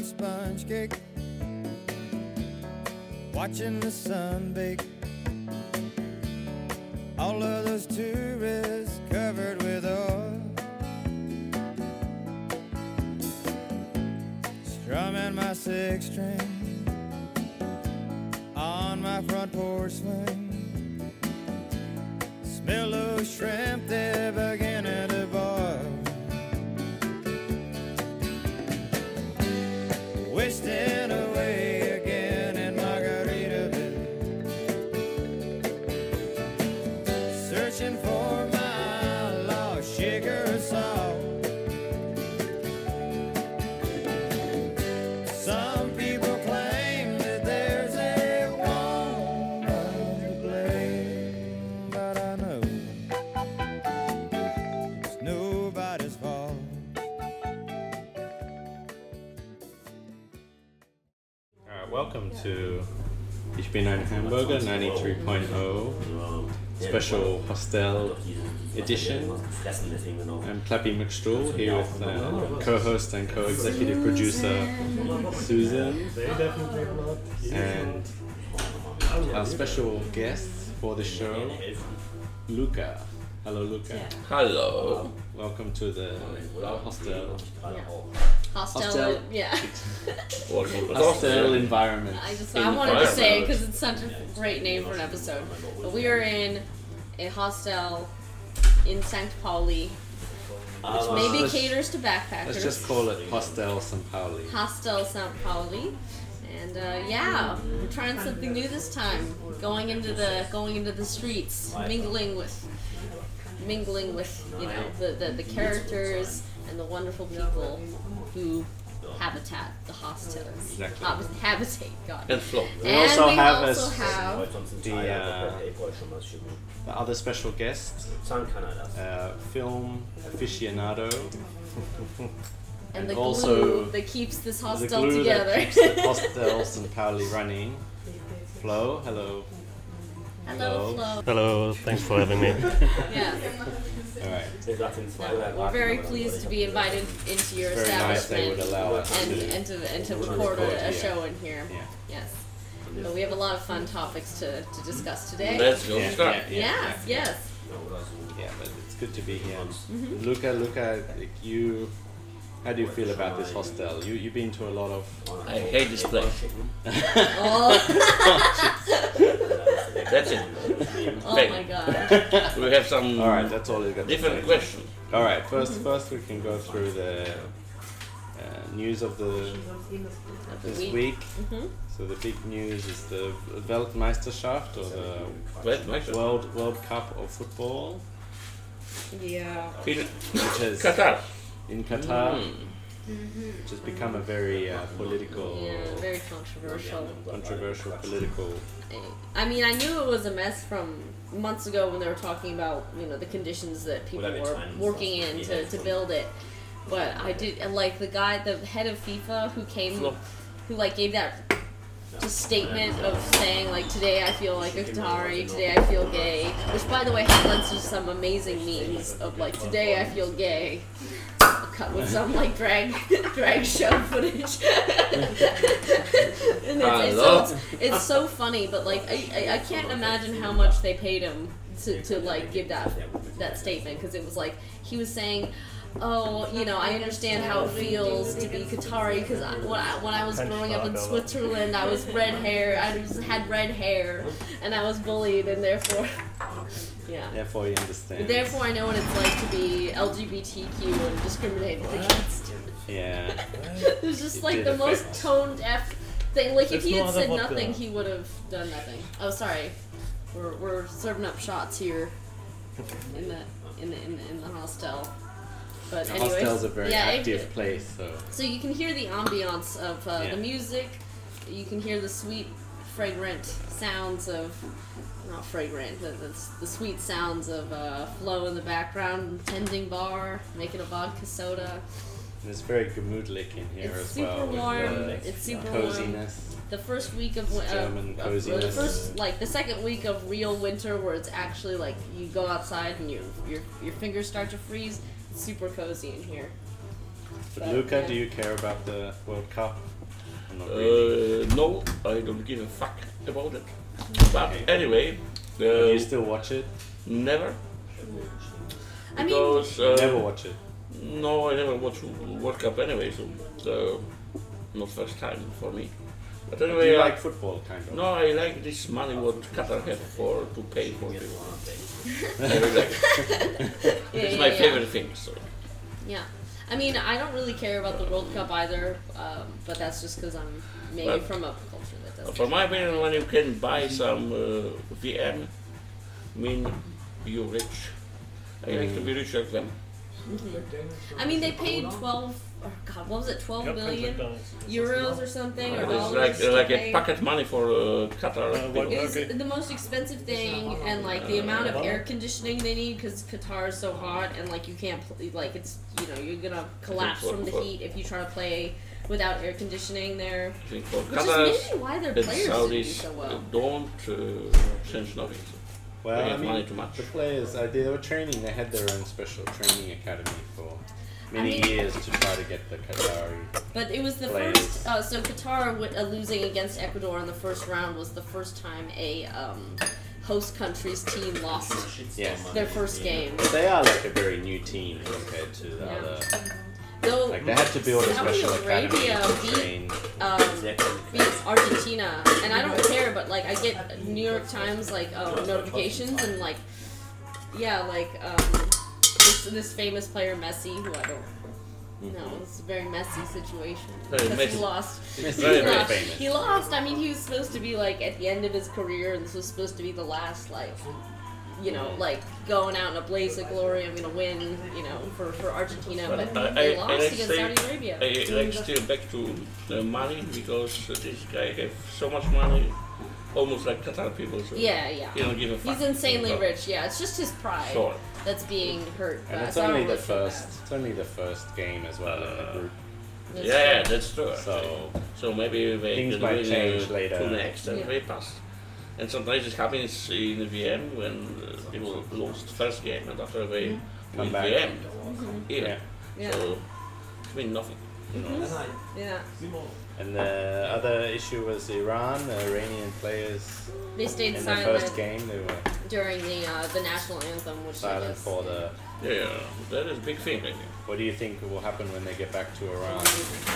on sponge cake, watching the sun bake. All of those tourists covered with oil, strumming my six string on my front porch swing. Smell of shrimp, they're HB9 hamburger 93.0 special hostel edition. I'm Clappy McStraw here with uh, co-host and co-executive producer Susan and our special guest for the show, Luka. Hello, Luka. Hello. Welcome to the Hostel. Hostel, Hostel. yeah. Welcome to Hostel environment. I just I wanted to say it because it's such a great name for an episode. But we are in a hostel in St. Pauli, which maybe caters to backpackers. Let's just call it Hostel St. Pauli. Hostel St. Pauli. And uh, yeah, we're trying something new this time. Going into the going into the streets, mingling with mingling with you know the, the, the characters and the wonderful people who habitat the hostel. Exactly. Hab- habitate, God. And Flo. We and also we have also as have the, uh, the other special guest, uh, film aficionado, and the glue also that keeps this the hostel glue together. that keeps the Hostel St. Pauli running. Flo, hello. Hello, Flo. Hello, thanks for having me. Yeah, All right. we're very pleased to be invited into your Very nice they establishment would allow us and, to. and to and to record record a, a here. show in here. Yeah. Yes. But we have a lot of fun topics to, to discuss today. Let's go Yeah, start. yeah, yeah, yes, yeah. yes. Yeah, but it's good to be here. Mm-hmm. Luka, Luka, you. How do you feel about this hostel? You you've been to a lot of. I hate this place. Oh, That's it. oh Okay. my god. We have some All right, that's all you got. different say. question. All right, 1st first we can go through the uh, news of the this week. week. Mhm. So the big news is the Weltmeisterschaft or the Wait, wait. World World Cup of football, Yeah. Feel- which has Qatar. In Qatar, Mm. which has become a very uh, political, Yeah, very controversial. controversial political. I mean, I knew it was a mess from months ago when they were talking about you know the conditions that people were working in to, to build it. But I did like the guy, the head of FIFA, who came, who like gave that just statement of saying like today I feel like a Qatari, today I feel gay. Which by the way has led to some amazing memes of like today I feel gay. Cut with some like drag drag show footage. and it's, it's, so, it's, it's so funny, but like I, I, I can't imagine how much they paid him to, to like give that that statement because it was like he was saying. Oh, you know, I understand how it feels to be Qatari because when I, when I was growing up in Switzerland, I was red hair. I was, had red hair, and I was bullied, and therefore, yeah. Therefore, you understand. Therefore, I know what it's like to be LGBTQ and discriminated against. yeah. it was just It like the most affect- toned F thing. Like if he had said nothing, he would have done nothing. Oh, sorry. We're, we're serving up shots here in the in the in the, in the hostel. But The anyways, hostel's a very yeah, it- active place, so so you can hear the ambiance of uh, Yeah. the music. You can hear the sweet, fragrant sounds of not fragrant, the, the, the sweet sounds of uh, Flo in the background, tending bar, making a vodka soda. and it's very gemütlich in here It's as super well. warm. the It's super warm. coziness. The first week of win- German uh, the first like the second week of real winter, where it's actually like you go outside and your your your fingers start to freeze. It's super cozy in here. But Luka, do you care about the World Cup? Or Not really. Uh, no, I don't give a fuck about it. But Okay. anyway, Do you uh, still watch it? never. I mean, uh, Never watch it. no, I never watch World Cup anyway, so uh, not first time for me. But Do anyway, you I- like football, kind of? no, I like this money what Qatar have for to pay for people. I really like yeah, It's yeah, my yeah. favorite thing. So Yeah. I mean, I don't really care about the World Cup either, um, but that's just because I'm maybe But- from a culture that doesn't. For my opinion, when you can buy some uh, VM, mean you rich. I like to be rich like them. I mean, they paid 12, oh God, what was it, 12 billion euros or something, or It's dollars like to like pay. a pocket money for uh, Qatar. Uh, what- It's Okay. the most expensive thing, and like the amount of air conditioning they need because Qatar is so hot, and like you can't pl- like it's you know you're gonna collapse from the heat if you try to play without air conditioning there. I think for Which is maybe why their players didn't do Saudis so well. don't uh, change nothing. Well, I mean, too much. the players, uh, they were training. They had their own special training academy for many I mean- years to try to get the Qatari. But it was the Players. first. Uh, so Qatar wi- uh, losing against Ecuador in the first round was the first time a um, host country's team lost Yes. their first game. But they are like a very new team compared to the Yeah. other. Though Like they had to build a Saudi special academy Arabia to beat- um, beats Argentina, and I don't care, but like I get New York Times like um, notifications and like yeah, like um, this this famous player Messi, who I don't know, it's a very messy situation Very because he lost. Very, he very lost. He lost. I mean, he was supposed to be like at the end of his career, and this was supposed to be the last like. You know, like going out in a blaze of glory. I'm gonna win. You know, for, for Argentina, but, But I- they I- I lost against say- Saudi Arabia. I like still back to the money because this guy have so much money, almost like Qatar people. So yeah, yeah. he don't give a fuck. He's insanely rich. Yeah, it's just his pride Sure. That's being hurt. And it's so only the really feel first. It's only the first game as well in the Uh, group. That's Yeah, yeah, true. that's true. So So maybe they Things can might win change uh, later. two next and Yeah. they pass. And sometimes it happens in the VM when uh, people lost first game and after they Come win back. VM. Yeah. yeah. Yeah, So it means nothing. You know. yeah. And the other issue was Iran. The Iranian players They stayed in the silent first game they were during the uh, the national anthem, which silent for the. Yeah, that is a big thing, I think. What do you think will happen when they get back to Iran?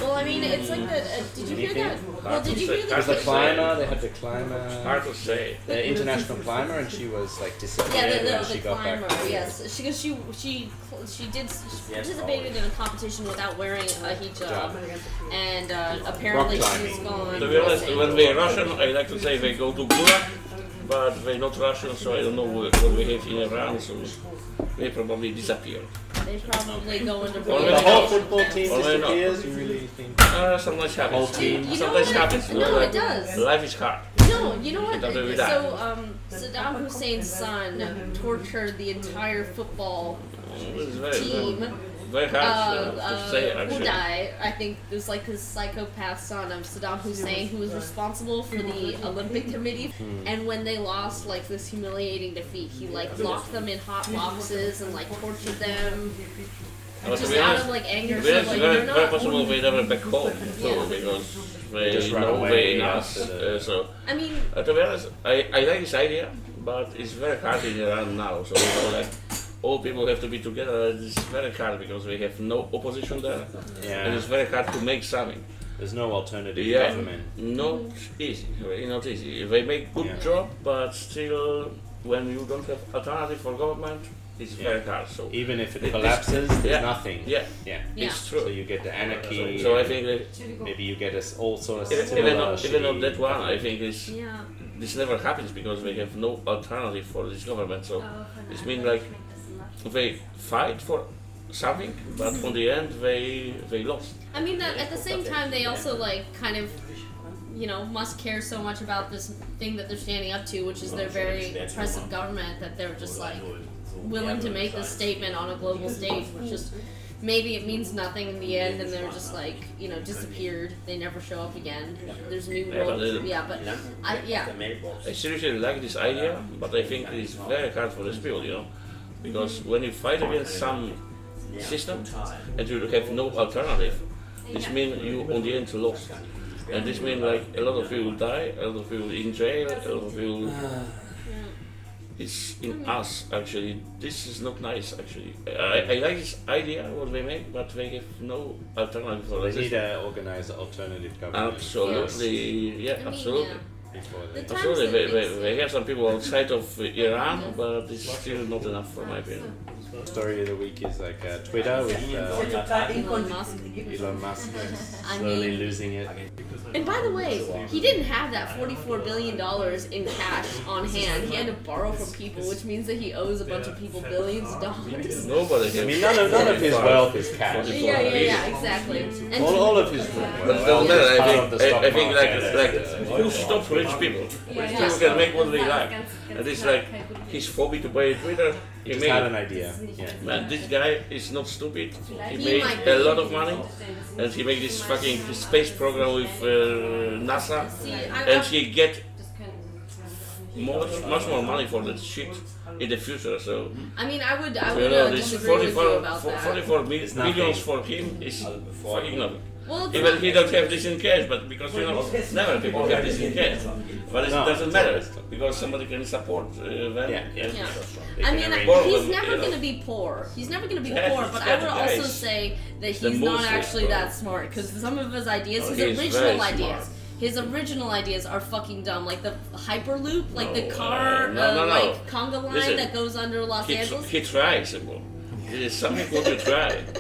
Well, I mean, it's like that. Uh, did you hear that? Anything? Well, did you hear There's that? the climber. They had the climber. Hard to say. The international climber, and she was like disappeared Yeah, the, when the, she the got climber. back. Yes, she because she she she did she participated in a competition without wearing a hijab, and uh, apparently Rock she's climbing. gone. To be honest, missing. when they're Russian, I like to say they go to Gulag, but they're not Russian, so I don't know what what we have in Iran, so they probably disappear. They probably go into Well, The whole football team Or not. disappears. You really think? Uh, sometimes whole happens. team. You Sometimes what? happens. you know, No, it does. Life is hard. No, you know what? It doesn't really So, um, Saddam Hussein's son tortured the entire football It's very, team. Very, very Uh, hard uh, to uh, say, actually. Uday, I think, it was like his psychopath son of Saddam Hussein, who was responsible for the Olympic Committee. Hmm. And when they lost, like this humiliating defeat, he like locked them in hot boxes and like tortured them, But to just be out honest, of like anger. very, So like very, you're very possible they never back home, too, Yeah. because they Just run know away they in us. Uh, so, I mean, uh, to be honest, I, I like this idea, but it's very hard in Iran now. So, you know, like, all people have to be together. It's very hard because we have no opposition there, and it's very hard to make something. There's no alternative Yeah, government. not easy. Really not easy. They make good Yeah. job, but still, when you don't have alternative for government, it's very hard. So Even if it It- collapses, there's yeah. nothing. yeah, Yeah. Yeah. it's true. So you get the anarchy. So I think that maybe you get us all sort of even, similar even, on, even on that one, I think it's, yeah. this never happens because we have no alternative for this government. So it means like they fight for something, but on the end they they lost. I mean that at the same time they also like kind of you know must care so much about this thing that they're standing up to, which is their very oppressive government that they're just like willing to make this statement on a global stage, which just maybe it means nothing in the end, and they're just like you know disappeared. They never show up again. There's new Yeah, world. Yeah, but I yeah. I seriously like this idea, but I think it is very hard for these people, you know, because when you fight against some system and you have no alternative. This means you on the end lost. And this means like a lot of people die, a lot of people in jail, a lot of people it's in us actually. This is not nice actually. I, I like this idea what they make, but they have no alternative for They it. need to organize alternative government. Absolutely, yeah, I mean, absolutely. Yeah. Before they, Absolutely, that they, they they, they have some people outside of Iran, but it's still not enough for my opinion. Story of the week is like uh, Twitter with uh, Elon Musk. Elon Musk I slowly mean- losing it. And by the way, he didn't have that forty-four billion dollars in cash on hand. He had to borrow from people, which means that he owes a bunch of people billions of dollars. Nobody has. I mean, none of, none of his wealth is cash. Yeah, yeah, yeah, exactly. And All, all of his But wealth doesn't matter. is part I of the think, stock I, I think like market. like who stops rich people? Rich yeah. people can make what they like. And it's like he's phobic to buy Twitter. He just made had an idea. Yeah. Man, this guy is not stupid. He He made a lot of money, and he made this fucking space program with uh, NASA, and he get much much more money for that shit in the future. So I mean, I would, I you would know, uh, this disagree with you 44, about fo- that. 44 mil- It's nothing. millions for him is fucking nothing. Well, Even he don't have this in cash, but because you know, never people have this in cash. But it No, doesn't matter because somebody can support uh, them. Yeah, yeah. Yeah. They I can mean, arrange Well, he's never you know. going to be poor. He's never going to be Yeah, poor. But I would the also guys. say that The he's not most actually that smart because some of his ideas, Oh, his he's original very ideas, smart. his original ideas are fucking dumb. Like the hyperloop, like the car, uh, no, uh, no, no. like conga line Listen, that goes under Los He, Angeles. he tries, bro. It is something what you try.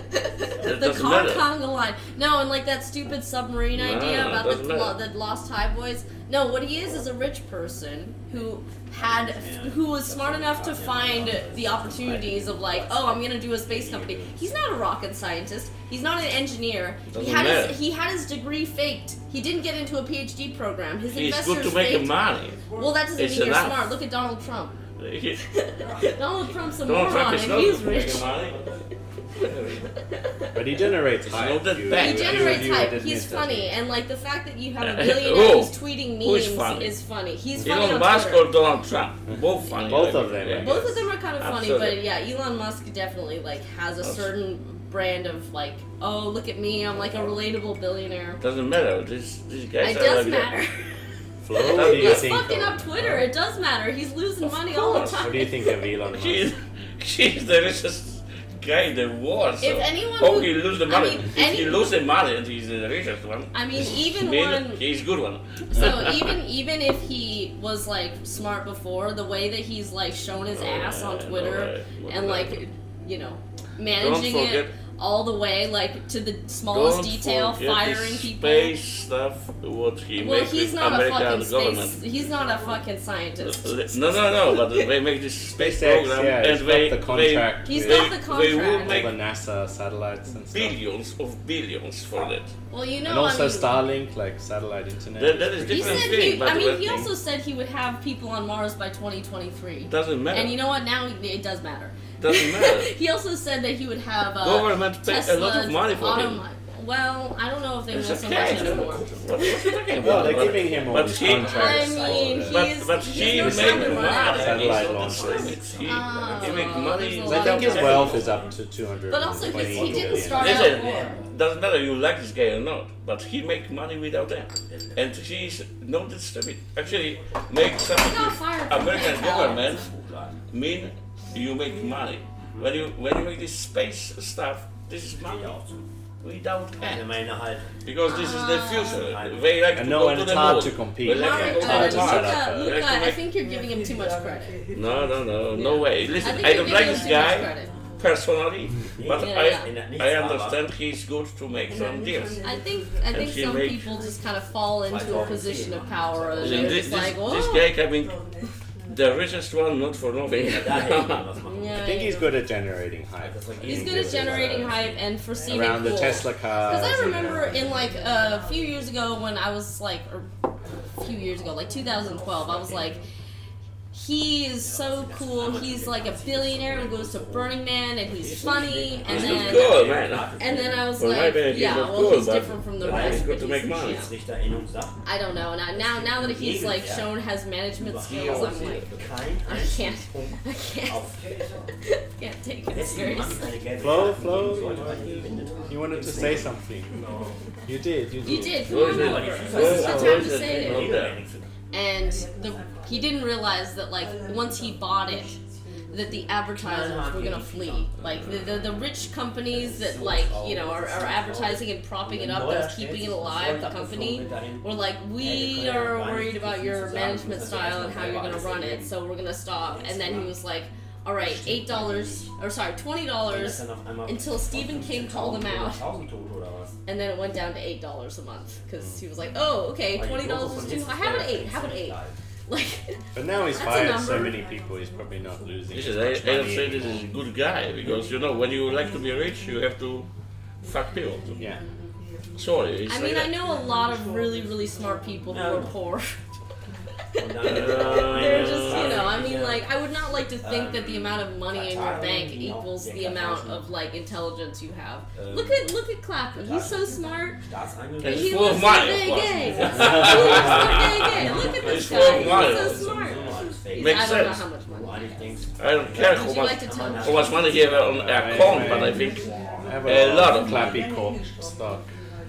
The matter. conga line. No, and like that stupid submarine No, idea about the, lo- the lost Thai boys. No, what he is is a rich person who had who was smart enough to find the opportunities of like, oh, I'm gonna do a space company. He's not a rocket scientist. He's not an engineer. He had his, he had his degree faked. He didn't get into a PhD program. His He's investors good to make faked. money. Well, that doesn't It's mean you're enough. smart. Look at Donald Trump. He, Donald Trump's a Donald Trump moron, is and he's good to make rich. But he generates It's hype. not that You- bad. He You- generates you would hype. admit He's that. funny, and like the fact that you have a billionaire who's tweeting Who is memes funny? is funny. He's funny Elon on Musk Twitter. or Donald Trump? Both funny. Both of them, yeah. I Both of them are kind of funny, Absolutely. but yeah, Elon Musk definitely like has a Abs- certain brand of like, oh look at me, I'm like a relatable billionaire. Doesn't matter. This these guys It are does like that. matter. Flo, what do you He's think? fucking of, up uh, Twitter. It does matter. He's losing money all the course. time. What do you think of Elon Musk? She's she's the richest guy in the world. So If uh, anyone how who- he lose the I money? mean, if any- he lose the money and he's the richest one, I mean, even mean, one he's good one. So even even if he was like smart before, the way that he's like shown his ass on uh, Twitter no way. and like you know managing forget- it all the way like to the smallest Don't detail, firing this people. Space stuff. What he well, makes he's with not a fucking government. space. He's not a fucking scientist. No, no, no. But they make this space SpaceX, program, yeah, he's and got they, the contract. He's with got the they will contract. all the NASA satellites and they stuff. billions of billions for that. Well, you know, and also I mean, Starlink, like satellite internet. That- that is he different said thing, he. I mean, the he thing- also said he would have people on Mars by 2023. Doesn't matter. And you know what? Now it does matter. Doesn't matter. he also said that he would have uh, Government pay a Tesla lot of money for him. automi- Well, I don't know if they It's know so okay. much anymore. What are Well, they're giving him all but these he- contracts. I mean, for the- But, He's- but he's he no make satellite money. Satellite He's not launches. stupid. He, Oh, make money. a I lot think his wealth is up to 200. But also, he didn't start Listen, out poor. doesn't matter if you like this guy or not, but he make money without them. And he's not that stupid. Actually, make something He got with fired from American government mean you make money. When you when you make this space stuff, this is money We don't end. Because this is the ah. future. They like to no, go and to it's the hard moon. to compete. They like to go to It's hard to the set Mars. up Luka, a- They like Luka, to I think you're giving him too much credit. No, no, no, no way. Listen, think I, don't like this guy personally, but Yeah, I I understand he's good to make some deals. I think I think some people just kind of fall into a position of power and Listen, they're this, just this, like, this "Whoa." guy coming, the richest one, not for nothing. Yeah, I think he's good at generating hype. He's good at generating hype and for seeming Around the cool. Tesla cars. Because I remember in like a few years ago when I was like, or a few years ago, like 2012, I was like, he is so cool. He's like a billionaire and goes to Burning Man and he's funny. And He's then cool, man. and then I was like, maybe he's yeah, well, he's different from the rest. good but to he's- make money. I don't know. Now, now, now that he's like shown has management skills, I'm like, Kein I can't, I can't, auf can't take it Deswegen Mann seriously. eine gelbe Flo, Karte Flo, geben sollte, weil. You wanted to say something. You did, you did. You did. Come Who on is it? over. Who This is is the time to say it. And the, he didn't realize that like once he bought it, that the advertisers were gonna flee. Like the, the, the rich companies that like you know are, are advertising and propping it up, that's keeping it alive. The company were like, we are worried about your management style and how you're gonna run it, so we're gonna stop. And then he was like, all right, eight dollars or sorry, twenty dollars. Until Stephen King called him out. 1000 Tote oder was? And then it went down to eight dollars a month because he was like, "Oh, okay, twenty dollars is too high. Have an eight. Have an eight. Like, But now he's fired so many people, he's probably not losing This as is much I, I don't say this is a good guy because you know when you like to be rich you have to fuck people. Yeah. Sorry. I mean, like I know a lot of really, really smart people who are poor. Und dann, They're just, you know, I mean, like, I would not like to think that the amount of money in your bank equals the amount of like intelligence you have. Look at, look at Clappy. He's so smart. Staatsangehörige. He looks money, so of gay. He looks so gay. Look at this guy. He's so smart. Makes I don't know sense. how much money. Eigentlich denkst I don't care how much, like how much money he have on account, but I think A a, lot lot of of Clappy Corp stock.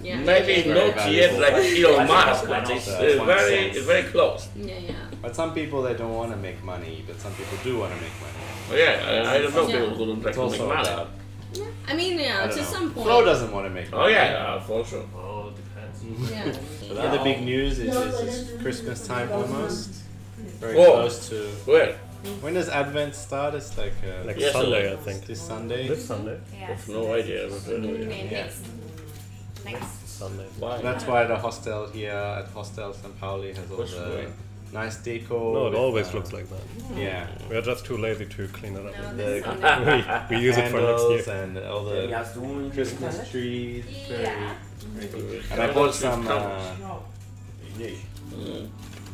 Yeah. maybe Very not yet like Elon Musk, but it's uh, very, cent. very close. Yeah, yeah. But some people they don't want to make money, but some people do want to make money. Oh, yeah, I, I don't know Yeah. people who don't like to make money. about. I mean, yeah, don't to know. some point. Flo doesn't want to make money. Oh yeah, uh, for sure. Oh, it depends. Yeah. So the other big news is, is, is Christmas time almost. Very Oh. close to. Well, When does Advent start? It's like, uh, Like Yes, Sunday. I think. this Sunday. This Sunday. Yeah. I've no idea. But Yeah. next. Next. Sunday. Why? That's why the hostel here at Hostel St. Pauli has all What's the great? nice deco. No, it always uh, looks like that. Yeah. We are just too lazy to clean it up. No, The we, we use it for next candles year. and all the hast Christmas trees. Yeah. very good. Uh, And I bought some. Uh, Mm.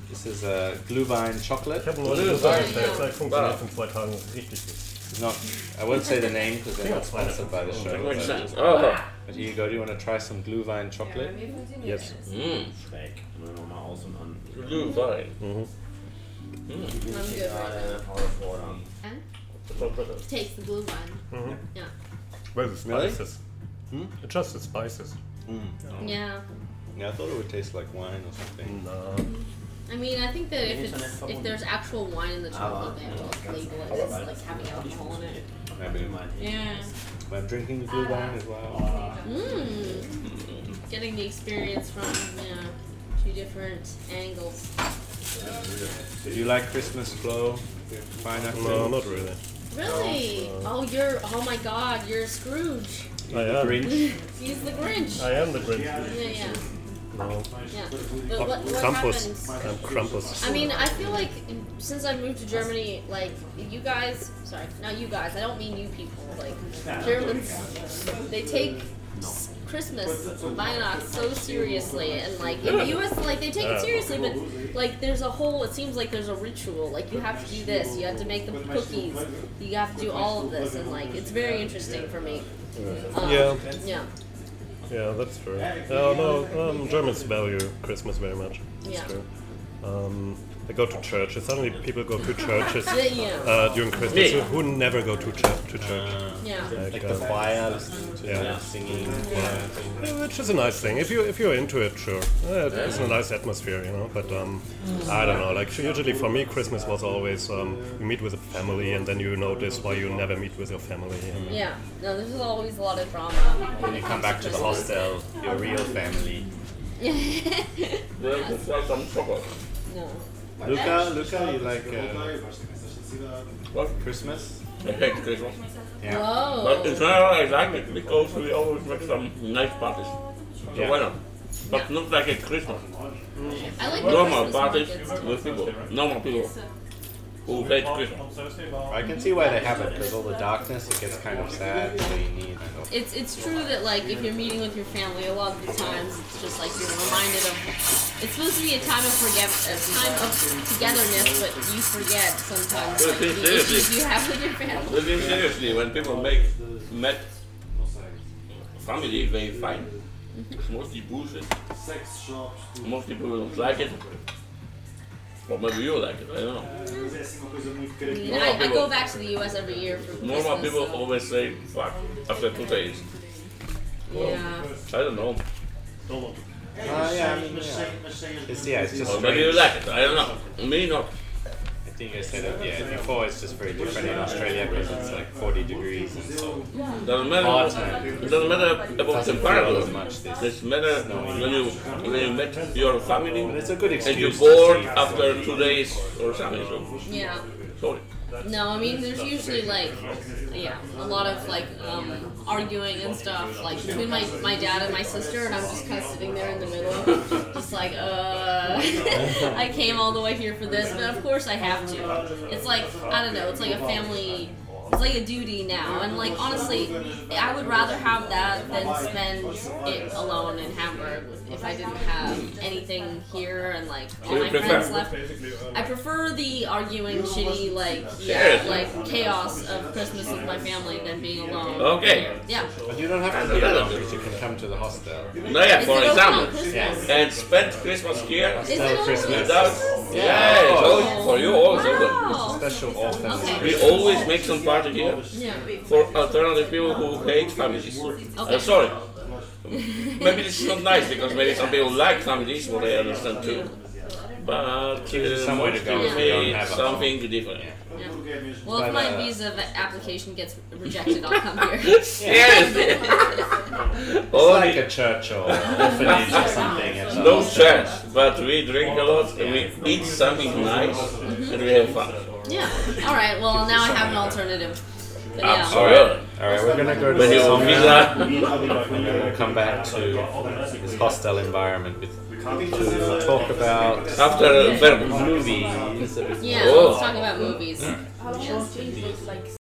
this is a Glühwein chocolate. Ich habe Was nur ist gesagt, das? der Zeug funktioniert in zwei Tagen richtig gut. It's not. I won't say the name because they're not sponsored by the show. That makes But, sense. Oh, but here you go. Do you want to try some Glühwein chocolate? Yes. mm. Schräg. Nur nochmal aus und an. Blue. Mhm. I'm good right Gerade now. herausfordern. And takes the blue wine. Mhm. Yeah. Where's the Really? spices? Hmm? It's just the spices. Mm. Yeah. Yeah, I thought it would taste like wine or something. No. I mean, I think that if it's if there's actual wine in the chocolate, they have to like label it as like having alcohol in it. Maybe Yeah. I'm drinking Glühwein as well. Mmm. Getting the experience from yeah two different angles. Did you like Christmas Flo? Fine after No, not really. Really? Oh, you're oh my God, you're Scrooge. I am. Grinch. He's the Grinch. I am the Grinch. Yeah, yeah, No. yeah. But what, what Krampus. happens? I'm Krampus. I mean, I feel like since I moved to Germany, like you guys, sorry, not you guys. I don't mean you people. Like Germans, they take Christmas, Weihnacht so seriously, and like in the U.S., like they take it seriously, but like there's a whole. It seems like there's a ritual. Like you have to do this, you have to make the cookies, you have to do all of this, and like it's very interesting for me. Um, Yeah. Yeah. Yeah, that's true. Uh, no, um, Germans value Christmas very much. That's Yeah. true. Um, they go to churches. Suddenly, people go to churches Yeah. Yeah. uh, during Christmas Me. who, who never go to, church to church. yeah. Like, Like the uh, choir listening to Yeah. singing. Yeah, which is a nice thing. If you if you're into it, sure, Uh, it's a nice atmosphere, you know. But um, I don't know. Like usually for me, Christmas was always um, you meet with a family, and then you notice why you never meet with your family. And, Yeah. No, there's always a lot of drama. When you come back to the hostel, your real family. Well, let's some chocolate. no. Luka, Luka, you like uh, What? Christmas? I hate Christmas. Yeah. But in Whoa. general, I like it because we always make some nice parties. So Yeah. why not? But not like a Christmas. I like Normal Christmas parties with people. Normal people. Who hate Christmas. I can see why they have it because all the darkness it gets kind of sad. So you need. I know. It's it's true that like if you're meeting with your family, a lot of the times it's just like you're reminded of. It's supposed to be a time of forget, a time of togetherness, but you forget sometimes like, But the issues seriously. you have with your family. But seriously, when people make met family very fine, it's mostly bullshit. Most people don't like it. Or maybe you like it, I don't know. I, mean, I, I go back to the U.S. every year for Normal Christmas, people so- always say fuck after two days. Yeah. I don't know. Uh, yeah, I mean, yeah. It's, yeah, it's just Or maybe you like it, I don't know. Me not. I think I said it. Yeah, before it's just very different in Australia because it's like 40 degrees and so Doesn't matter. hot man. It doesn't matter about Doesn't feel temperature. as much this. It matters when you when you met your family But it's a good and you're bored after two days or something. So Yeah. sorry. No, I mean there's usually like yeah, a lot of like um, arguing and stuff like between my, my dad and my sister and I'm just kind of sitting there in the middle just like uh I came all the way here for this but of course I have to. It's like I don't know, it's like a family it's like a duty now and like honestly I would rather have that than spend it alone in Hamburg if I didn't have anything here and like all my friends left. I prefer the arguing, shitty, like yeah, like chaos of Christmas with my family than being alone. Okay. Yeah. But you don't have to be alone because you can come to the hostel. No, yeah, Is for it open on example, Christmas? Yes. and spend Christmas here Is it Hostel? Christmas. without. Yeah. Yeah, it's always oh. for you also. good. Wow. Special offer. Okay. We always make some party here Yeah. for alternative people who hate families. Okay. Uh, sorry. Maybe this is not nice because maybe some people like families, what I understand too. But Gives you uh, somewhere to most go people if you don't need have a something different. Yeah. Well, But, if my uh, visa application gets rejected, I'll come here. Seriously. It's Only like a church or orphanage or something. It's no church, but we drink a lot and we eat something nice and we have fun. Yeah. All right. Well, now I have an alternative. But yeah. Absolutely. Alright, we're gonna go to When the you song visa, now, we'll come back to this hostel environment with, to talk about after uh, verbum. movies. a bit Yeah. Oh. Let's talk about movies. Slow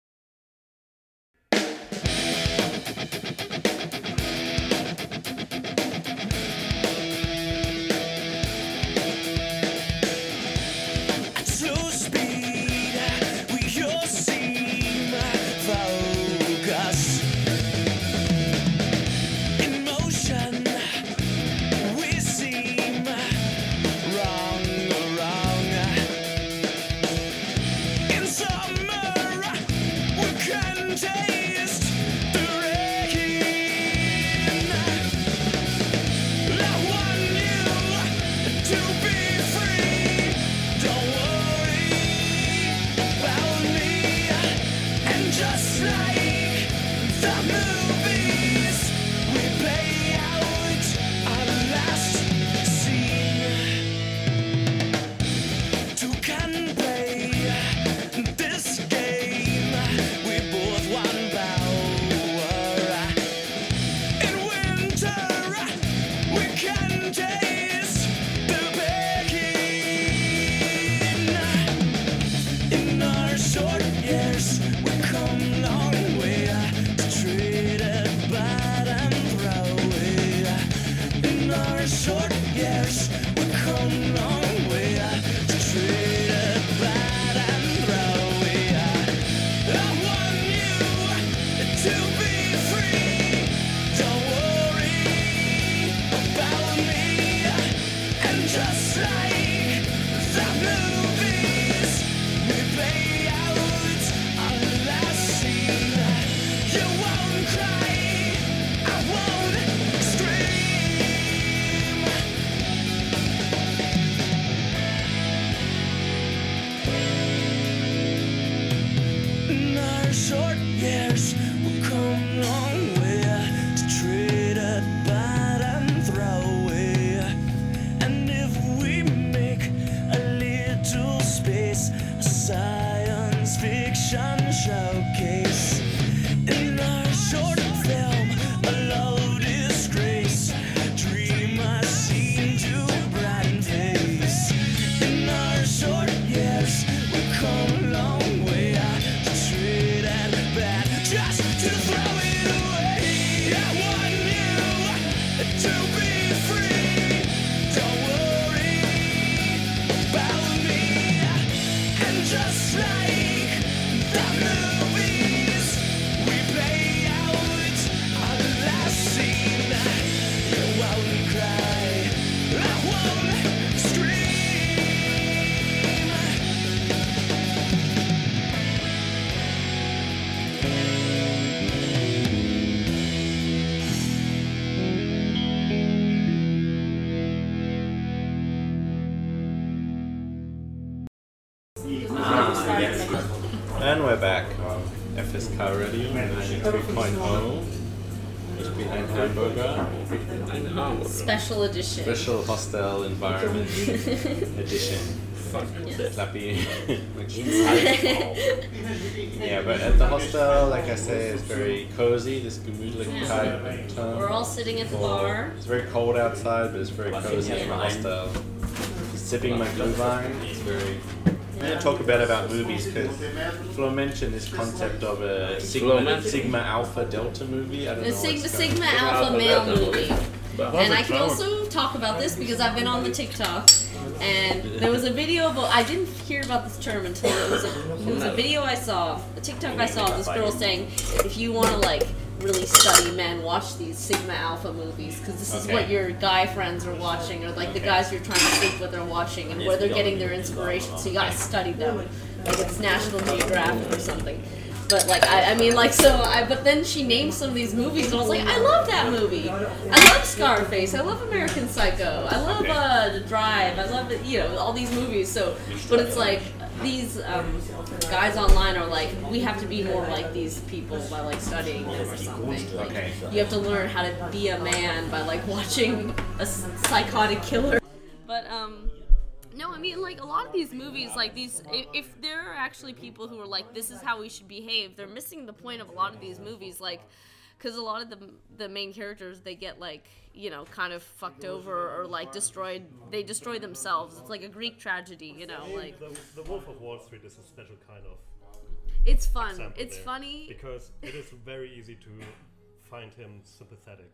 Special edition. Special hostel environment edition. Fuck that. Slappy. yeah, but at the hostel, like I say, it's very cozy. This Gemütlichkeit. term We're all sitting at the bar. It's very cold outside, but it's very cozy in the hostel. Sipping my Glühwein. It's very. I'm going to talk a bit about movies because Flo mentioned this concept of a Sigma, Sigma Alpha Delta movie. I don't The know. Sigma, what's Sigma Alpha Alpha male Delta movie. And I can also talk about this because I've been on the TikTok, and there was a video of. I didn't hear about this term until it was a, it was a video I saw, a TikTok I saw of this girl saying, if you want to like really study men, watch these Sigma Alpha movies because this is Okay. what your guy friends are watching, or like the guys you're trying to sleep with are watching, and where they're getting their inspiration. So you gotta study them, like it's National Geographic or something. But like I, I mean like so I but then she named some of these movies and I was like I love that movie. I love Scarface. I love American Psycho. I love uh, Drive. I love you know all these movies. So but it's like these um, guys online are like we have to be more like these people by like studying them or something. Like, You have to learn how to be a man by like watching a psychotic killer. But um. No, I mean like a lot of these movies, like these, if, there are actually people who are like, this is how we should behave, they're missing the point of a lot of these movies, like, because a lot of the the main characters they get like you know kind of fucked over or like destroyed, they destroy themselves. It's like a Greek tragedy, you know, like the, the Wolf of Wall Street is a special kind of it's fun, it's funny, because it is very easy to find him sympathetic.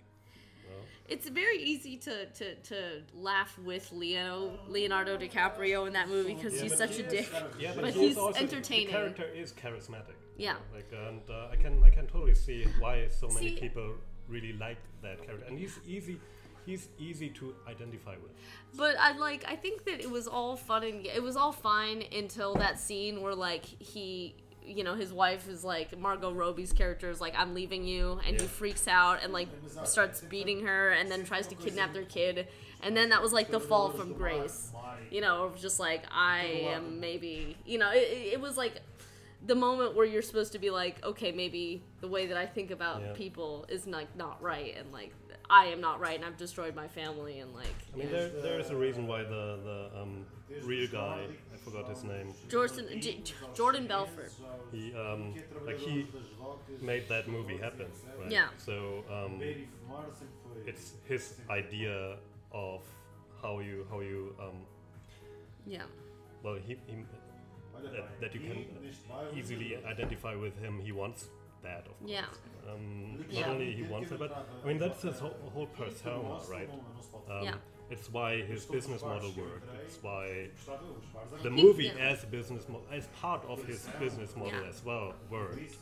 No? it's very easy to to, to laugh with Leo Leonardo DiCaprio in that movie because he's such he a dick, Yeah, but he he's is also, entertaining. The character is charismatic. Yeah. Like, and uh, I can I can totally see why so many See- people really like that character, and he's easy. He's easy to identify with. But I like I think that it was all fun and it was all fine until that scene where like he you know his wife is like Margot Robbie's character is like I'm leaving you and he freaks out and like starts beating her and then tries to kidnap their kid. And then that was like the fall from grace you know just like I am maybe you know it, it- was like the moment where you're supposed to be like okay maybe the way that I think about Yeah. people is like not right and like I am not right and I've destroyed my family and like I mean, there, there is a reason why the the um, real guy, forgot his name, Jordan, J- Jordan Belfort. he um, like he made that movie happen. Right? Yeah. So um, it's his idea of how you how you um, Yeah. well he, he that, that you can easily identify with him. He wants that, of course. Yeah. Um, Yeah. Not only he wants it, but I mean that's his whole, whole persona, right? Um, Yeah. It's why his business model worked. It's why the movie as a business model, as part of his business model Yeah. as well, worked.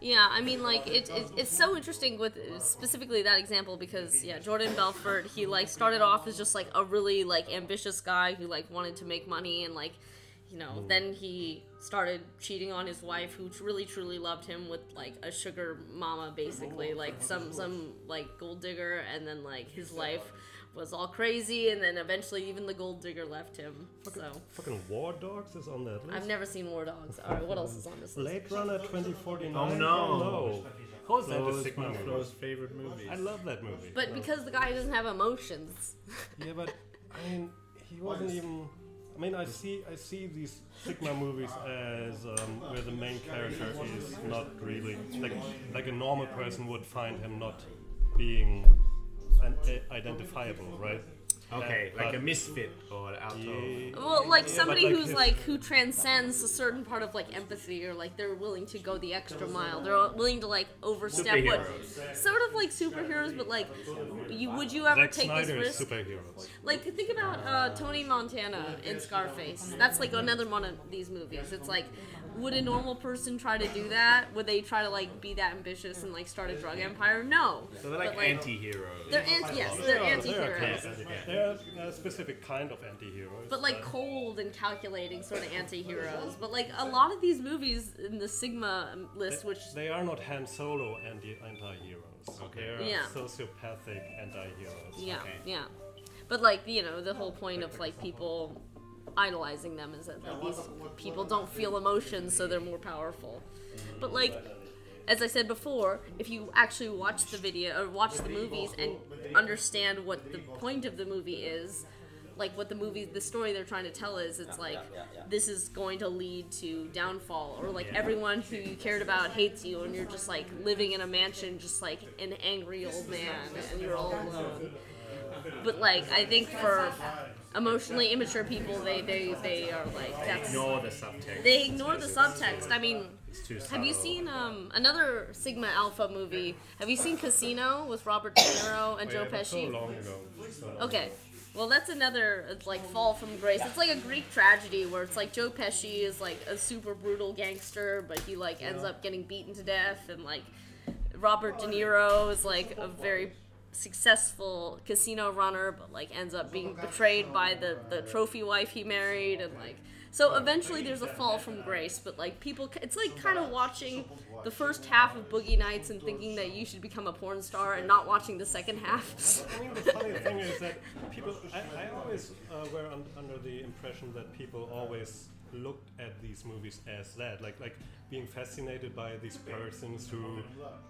Yeah, I mean, like it, it, it's so interesting with specifically that example because yeah, Jordan Belfort, he like started off as just like a really like ambitious guy who like wanted to make money and like, you know, mm. then he started cheating on his wife who really truly loved him with like a sugar mama basically, like some some like gold digger, and then like his life was all crazy, and then eventually even the gold digger left him. So Fucking War Dogs is on that list. I've never seen War Dogs. All right, what else is on this list? Blade Runner 2049. Oh, no. How is that a Flo's, Sigma one of movie? Flo's favorite movies. I love that movie. But because the guy doesn't have emotions. Yeah, but I mean, he wasn't even. I mean, I see, I see these Sigma movies as um, where the main character is not really like like a normal person would find him not being an, uh, identifiable, right? Okay, But- like a misfit or an alto. Well, like somebody like, who's like who transcends a certain part of like empathy, or like they're willing to go the extra mile. They're willing to like overstep what, sort of like superheroes, but like, you would you ever Zack take Snyder this is risk? superheroes. Like think about uh, Tony Montana in Scarface. That's like another one of these movies. It's like, would a normal person try to do that? Would they try to like be that ambitious and like start a drug empire? No. So they're like, But, anti-heroes. They're anti. Yes, they're They're, anti-heroes. they're, they're a specific kind of anti-heroes. But like cold and calculating sort of anti-heroes. But like a lot of these movies in the Sigma um, list, which they are not Han Solo anti anti-heroes. Okay. They're Yeah. sociopathic anti-heroes. yeah, Okay. yeah. But like you know, the whole point of like people idolizing them is that like, these people don't feel emotions, so they're more powerful. But like. As I said before, if you actually watch the video or watch the movies and understand what the point of the movie is, like what the movie, the story they're trying to tell is, it's like this is going to lead to downfall, or like everyone who you cared about hates you, and you're just like living in a mansion, just like an angry old man, and you're all alone. But like, I think for emotionally immature people, they they they are like that's Ignore the subtext. they ignore the subtext. I mean, It's too have you seen um, another Sigma Alpha movie? Have you seen Casino with Robert De Niro and Joe but So Pesci? long ago. So long Okay. Well, that's another it's like fall from grace. It's like a Greek tragedy where it's like Joe Pesci is like a super brutal gangster, but he like ends up getting beaten to death, and like Robert De Niro is like a very successful casino runner, but like ends up being betrayed by the the trophy wife he married, and like so eventually there's a fall from grace. But like people, it's like kind of watching the first half of Boogie Nights and thinking that you should become a porn star, and not watching the second half. I mean, the funny thing is that people, I, I always uh, were un- under the impression that people always looked at these movies as that, like like being fascinated by these persons who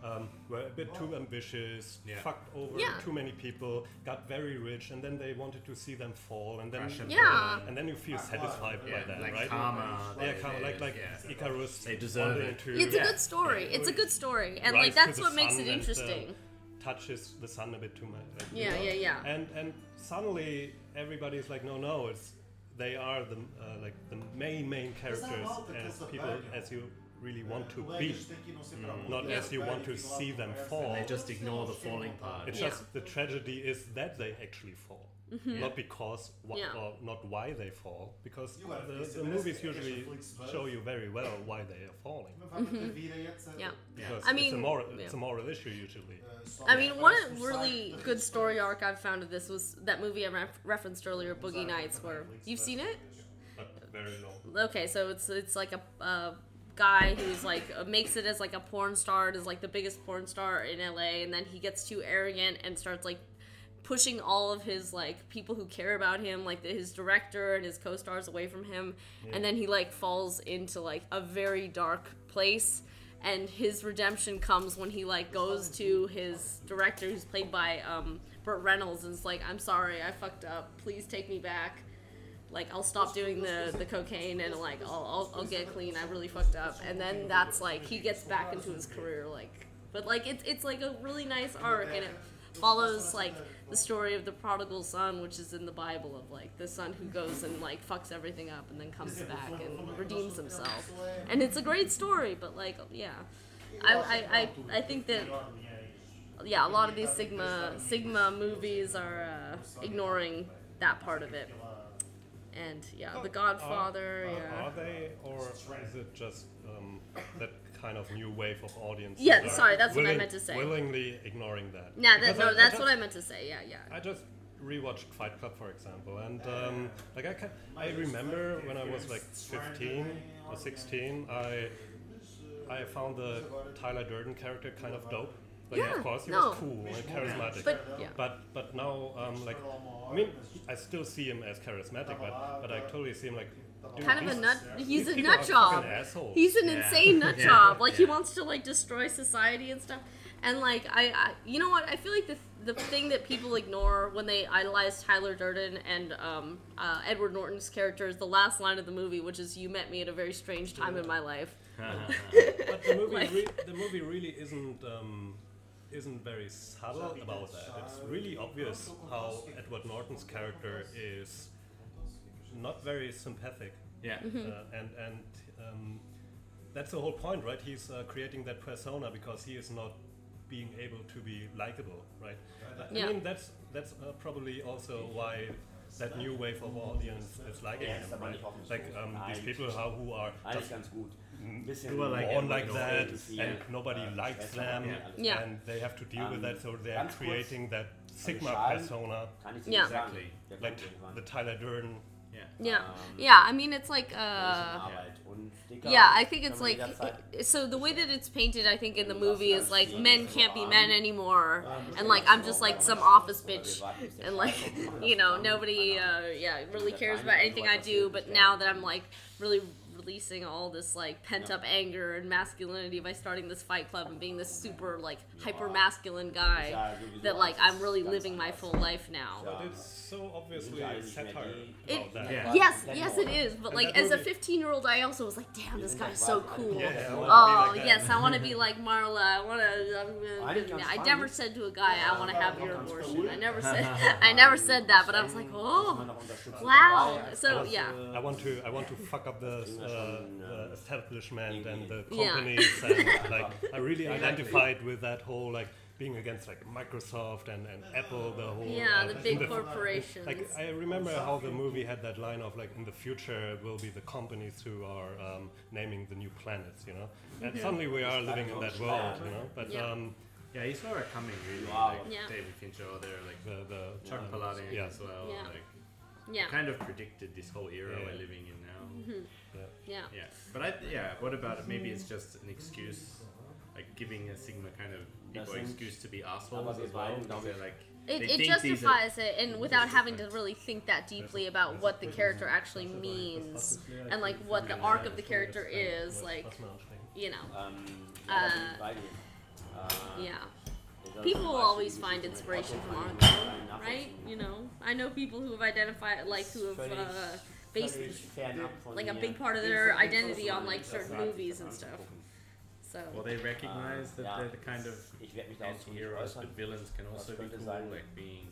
um, were a bit too ambitious, Yeah. fucked over Yeah. too many people, got very rich, and then they wanted to see them fall, and then Crash and Yeah. and then you feel satisfied Yeah, by that, like right? karma, Yeah, they- karma, like like yeah. Icarus. They deserve it. To, It's yeah, a good story. It's a good story, and like that's what makes sun it and, uh, interesting. touches the sun a bit too much. like, you Yeah, know? yeah, yeah. And and suddenly everybody's like, no, no, it's they are the uh, like the main main characters as people as you really want to be, not as you want to see them fall. They just ignore the falling part. It's Yeah. just the tragedy is that they actually fall, not because wh- Yeah. or not why they fall, because the, the movies usually show you very well why they are falling. Yeah. Because I it's a mean, moral, yeah. it's a moral issue usually. I mean, one really good story arc I've found of this was that movie I ref- referenced earlier, Boogie Nights, where you've seen it. Very. Okay, so it's it's like a. Uh, guy who's like uh, makes it as like a porn star and is like the biggest porn star in LA and then he gets too arrogant and starts like pushing all of his like people who care about him like the, his director and his co-stars away from him. And then he like falls into like a very dark place. And his redemption comes when he like goes to his director who's played by um Burt Reynolds and is like I'm sorry I fucked up. Please take me back. Like I'll stop doing the the cocaine and like I'll, I'll I'll get clean. I really fucked up, and then that's like he gets back into his career. Like, but like it's it's like a really nice arc, and it follows like the story of the prodigal son, which is in the Bible of like the son who goes and like fucks everything up and then comes back and redeems himself, and it's a great story. But like yeah, I I I, I think that. Yeah, a lot of these Sigma Sigma movies are uh, ignoring that part of it and yeah, The Godfather. Are, Yeah. are they, or is it just um, that kind of new wave of audience? Yeah, that are sorry, that's what I meant to say. Willingly ignoring that. Yeah, that, no, I- that's I what I meant to say. Yeah, yeah. I just rewatched Fight Club, for example, and um, like I can, I remember when I was like 15 or 16, I I found the Tyler Durden character kind of dope. Like, Yeah, of course, he no. was cool and charismatic. But- yeah. but but now, um, like, I mean, I still see him as charismatic, but but I totally see him like dude, Kind of a nut. He's a nut job. He's an Yeah. insane nut Yeah. job. Like he wants to like destroy society and stuff. And like I, I you know what? I feel like the the thing that people ignore when they idolize Tyler Durden and um, uh, Edward Norton's character is the last line of the movie, which is "You met me at a very strange time in my life." But the movie, Like- re- the movie really isn't um, isn't very subtle about that. It's really obvious how Edward Norton's character is not very sympathetic. Yeah. Uh, and and um, that's the whole point, right? He's uh, creating that persona because he is not being able to be likable, right? I Yeah. mean, that's that's uh, probably also why that new wave of audience is liking Ja, him, right? Like um, these people how, who are just ganz gut. Bisschen Who are like born like that, and nobody Uh, likes Schwester, them, ja, Yeah. and they have to deal with that. So they're creating that Sigma persona, Kann ich dir Ja. nicht sagen. Exactly. Like the Tyler Durden. Yeah. Yeah. Um, Yeah, I mean, it's like, uh, Arbeit. Und dicker yeah, I think it's like, jederzeit- so the way that it's painted, I think, in the movie is like men can't be men anymore, and like I'm just like some office bitch, and like, you know, nobody, uh, yeah, really cares about anything I do, but now that I'm like really releasing all this like pent up anger and masculinity by starting this fight club and being this super like hyper masculine guy, that like I'm really living my full life now. But it's so obviously Ja. satire It, about that. Yeah. Yes, yes, it is. But like, as a 15 year old, I also was like, damn, this guy's so cool. Yeah, Oh like yes, I want to be like Marla. I want to. I never said to a guy, I want to have your abortion. I never said. I never said that, but I was like, oh, wow. So yeah, I want to I want to fuck up the, uh, the establishment and the Yeah. companies and like I really identified with that whole like being against like Microsoft and, and Apple the whole yeah, uh, the big the- corporations. like I remember how the movie had that line of like in the future it will be the companies who are um, naming the new planets, you know, and suddenly we are living in that world, you know. But Yeah. um, Yeah, he saw it coming really. Wow. Like Yeah. David Fincher or there, like the the Chuck Palahniuk Yeah. as well. Yeah. Like Yeah, kind of predicted this whole era Yeah. we're living in now. yeah, Yeah, but I yeah. What about it? Maybe it's just an excuse, like giving a Sigma kind of people sind- excuse to be assholes aber as well. Because they're like It, it think these are- justifies it, and without having to really think that deeply about what the character actually means, and like what the arc of the character is, like you know, Ähm, ja, da bin Uh, ich bei dir. Äh, yeah. People will always find inspiration from Otto art, kann ich though, right? You know, I know people who have identified, like, who have uh, based völlig fernab von like a big part of their identity on like certain movies and stuff. So. Well, they recognize that ja, they're the kind of Ich werde mich dazu nicht anti-heroes, äußern. but villains can also be könnte cool, like being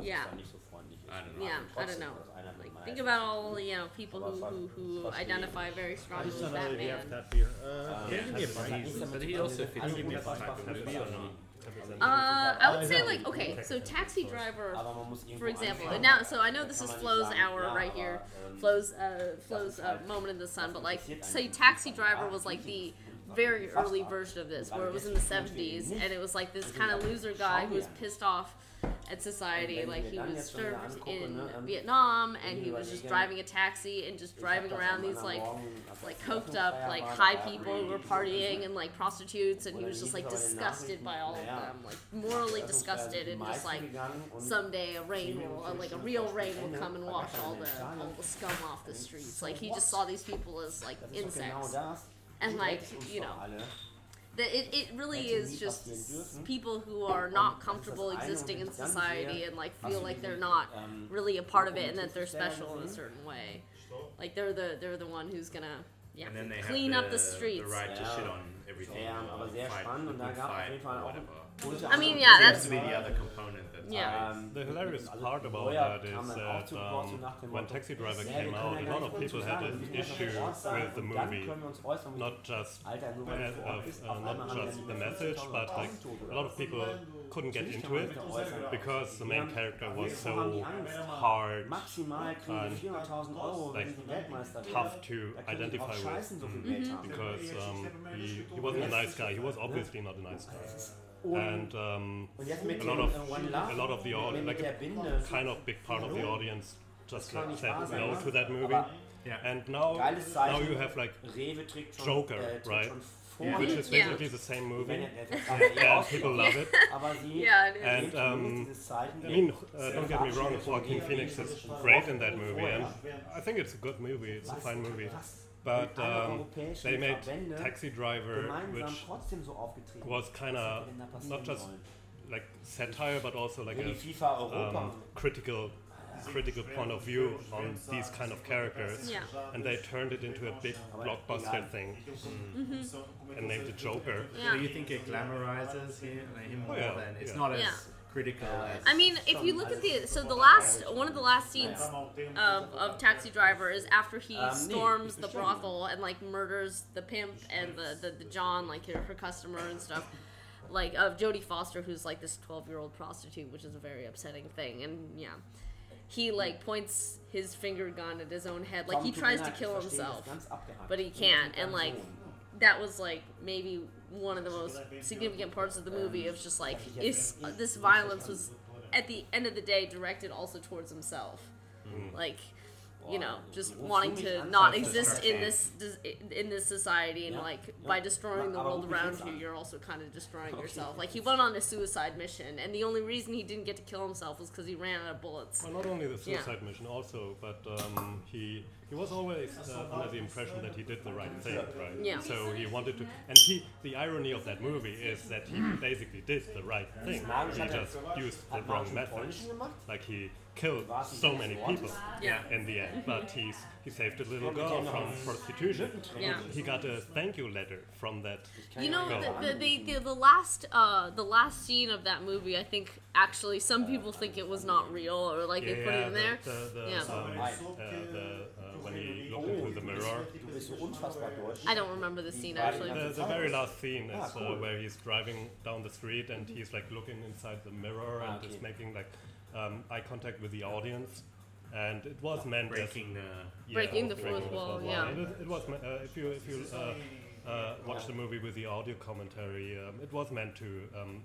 yeah, Ist nicht so freundlich. ist. I don't know. yeah, I don't know. das Like think about all you know people who who, who identify very strongly with Batman. Uh, Ähm, yeah, das yeah, but he also fits in this type of movie or not? Uh, I would say like okay, so Taxi Driver, Aber man muss irgendwo for example. Now, so I know this is Flo's hour right here, Flo's uh, Flo's uh, moment in the sun. But like, say Taxi Driver was like the very early version of this, where it was in the 70s, and it was like this kind of loser guy who was pissed off at society. Like he was served in Vietnam, and he was just driving a taxi and just driving around these like like coked up like high people who were partying and like prostitutes, and he was just like disgusted by all of them, like morally disgusted, and just like someday a rain will, like a real rain will come and wash all the all the scum off the streets. Like he just saw these people as like insects, and like you know, that it, it really is just people who are not comfortable existing in society and like feel like they're not really a part of it and that they're special in a certain way. Like they're the they're the one who's gonna yeah And then they clean have up the streets. The right to shit on everything. Ja, uh, or aber fight spannend the und da good gab es auf fight jeden Fall or auch whatever. I mean, yeah, that's to be the other component that's Yeah. Ähm, The hilarious also part about that is that kam is dann auch that zu Wort, so um, when Motto, Taxi Driver ja, came out, a lot of people had sagen, an issue das Wort sagen with the movie. können wir uns äußern. Not just Alter, uh, weil du vor Ort of, bist, uh, not just the message, but like a lot of people couldn't get into it sich da äußern. because the main character was Wovor haben die so hard and die 400.000 Euro, wenn like, sie den Weltmeister tough to Da können die identify with. scheißen, so viel Geld haben. because um, he, he wasn't a nice guy. He was obviously not a nice guy, and um, Und jetzt mit a lot of One Love, a lot of the audience, like a kind of big part of the audience, just like, said sein, no to that movie. Yeah. And now, now you have like Rewe trägt schon, Joker, äh, right? Yeah. which is Yeah. basically the same movie, er- der Vertrag eh and people love it. Yeah, it is. And um, nur dieses Zeichen. I mean, uh, don't get me wrong, Joaquin Phoenix is great in that movie, and I think it's a good movie. It's a fine movie. But um, they made Taxi Driver, which so was kind of hätte denn da passieren not just sollen? like satire, but also like a FIFA um, critical critical point of view on these kind of characters, Yeah. and they turned it into a big blockbuster thing and named it Joker. So Yeah. you think it glamorizes him, him more Oh, yeah, than it's yeah. not as Yeah. Critical as. I mean, if you look at the so the last one of the last scenes of, of Taxi Driver is after he storms the brothel and like murders the pimp and the the, the John like her, her customer and stuff. Like of Jodie Foster, who's like this twelve year old prostitute, which is a very upsetting thing. And yeah, he like points his finger gun at his own head, like he tries to kill himself, but he can't. And like that was like maybe one of the most significant parts of the movie of just like is uh, this violence was at the end of the day directed also towards himself. Mm-hmm. Like you know just wanting to not exist in this in this society and like by destroying the world around you you're also kind of destroying yourself like he went on a suicide mission and the only reason he didn't get to kill himself was because he ran out of bullets Well, not only the Yeah. suicide mission, also, but um, he he was always uh, under the impression that he did the right thing, right? Yeah. So he wanted to, and he the irony of that movie is that he basically did the right thing. He just used the wrong method. Like he killed so many people Yeah. in the end, but he's he saved a little girl from prostitution. Yeah. He got a thank you letter from that. You know, Go the, the, the, the, the last uh, the last scene of that movie, I think actually some people think it was not real or like they put it in there. The, the, Yeah. um, uh, the, uh, when he looked into the mirror. Du bist so unfassbar deutsch. I don't remember the scene actually. The, the very last scene is Ah, uh, where he's driving down the street and he's like looking inside the mirror Ah, and okay. is making like um, eye contact with the audience. And it was meant breaking the. as yeah, Breaking the fourth wall, yeah. It, it was uh, if you if you uh, uh, watch the movie with the audio commentary, um, it was meant to um,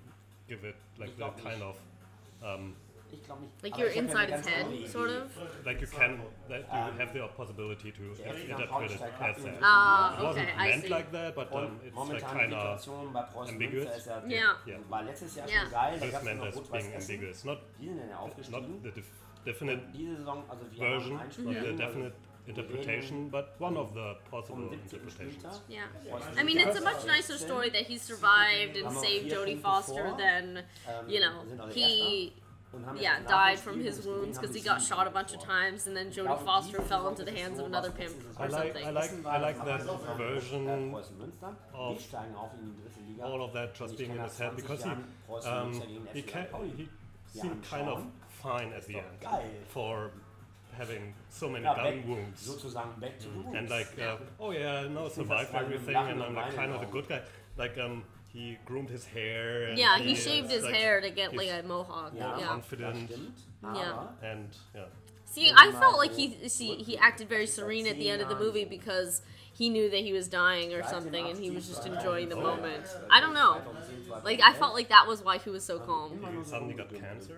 give it like the kind of um, Ich glaube nicht. Like you're ich hab ja inside eine his head, Idee. sort of. like you can that you have the possibility to Der FC interpret it as that. Ah, It wasn't okay, I meant see. like that, but um, Und it's like kind of Situation bei Preußen ambiguous. Münster ist ja, Ja. Yeah. war letztes Jahr Ja. schon geil, da it's meant as being ambiguous, not Die sind dann ja not the def- definite Saison, also version, haben ein Spiel not the definite interpretation, but one of the possible interpretations. Yeah. I mean, it's a much nicer story that he survived and saved Jodie Foster than, Ähm, you know, he Und haben yeah jetzt nach dem died from his wounds because he got shot a bunch of times and then Ich Jodie Foster fell into the hands of another was pimp letzte I or like, something. I like, I like that version. Of die steigen auf in die dritte Liga. All of that just being in kenne his head because he, um, he, FC can, he seemed kind of fine at the end for having so many gun wounds. sozusagen back to the roots. and like uh, oh yeah I know survived everything and I'm like kind of a good guy like um he groomed his hair and Yeah, he is, shaved his like, hair to get like a mohawk. ja, Yeah. confident das stimmt, Ja. aber and yeah See, I felt like he see he acted very serene at the end of the movie because he knew that he was dying or something and he was just enjoying the moment. I don't know. Like I felt like that was why he was so calm. immer nur so suddenly got cancer?